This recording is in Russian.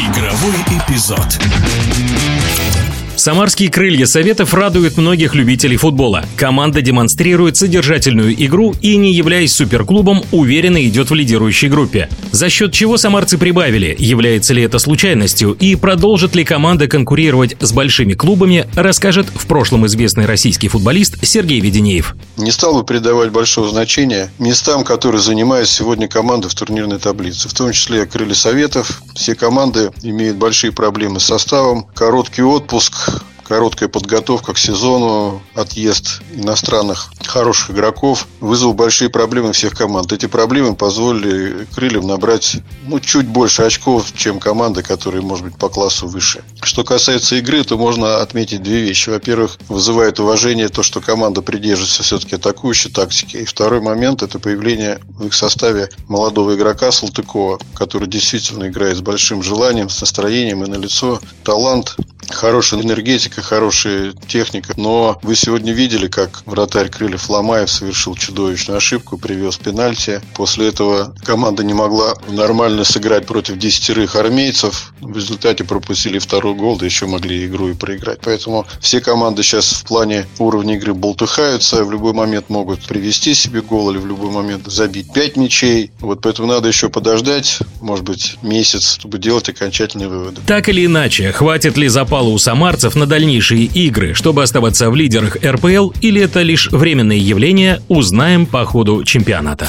Игровой эпизод. Самарские крылья Советов радуют многих любителей футбола. Команда демонстрирует содержательную игру и, не являясь суперклубом, уверенно идет в лидирующей группе. За счет чего самарцы прибавили, является ли это случайностью и продолжит ли команда конкурировать с большими клубами, расскажет в прошлом известный российский футболист Сергей Веденеев. Не стал бы придавать большого значения местам, которые занимает сегодня команда в турнирной таблице. В том числе крылья Советов. Все команды имеют большие проблемы с составом. Короткий отпуск, короткая подготовка к сезону, отъезд иностранных хороших игроков вызвал большие проблемы всех команд. Эти проблемы позволили крыльям набрать ну, чуть больше очков, чем команды, которые, может быть, по классу выше. Что касается игры, то можно отметить две вещи. Во-первых, вызывает уважение то, что команда придерживается все-таки атакующей тактики. И второй момент – это появление в их составе молодого игрока Салтыкова, который действительно играет с большим желанием, с настроением и на лицо талант хорошая энергетика, хорошая техника. Но вы сегодня видели, как вратарь Крыльев Ломаев совершил чудовищную ошибку, привез пенальти. После этого команда не могла нормально сыграть против десятерых армейцев. В результате пропустили второй гол, да еще могли игру и проиграть. Поэтому все команды сейчас в плане уровня игры болтыхаются. В любой момент могут привести себе гол или в любой момент забить пять мячей. Вот поэтому надо еще подождать, может быть, месяц, чтобы делать окончательные выводы. Так или иначе, хватит ли запала у самарцев на дальнейшие игры, чтобы оставаться в лидерах РПЛ, или это лишь временное явление, узнаем по ходу чемпионата.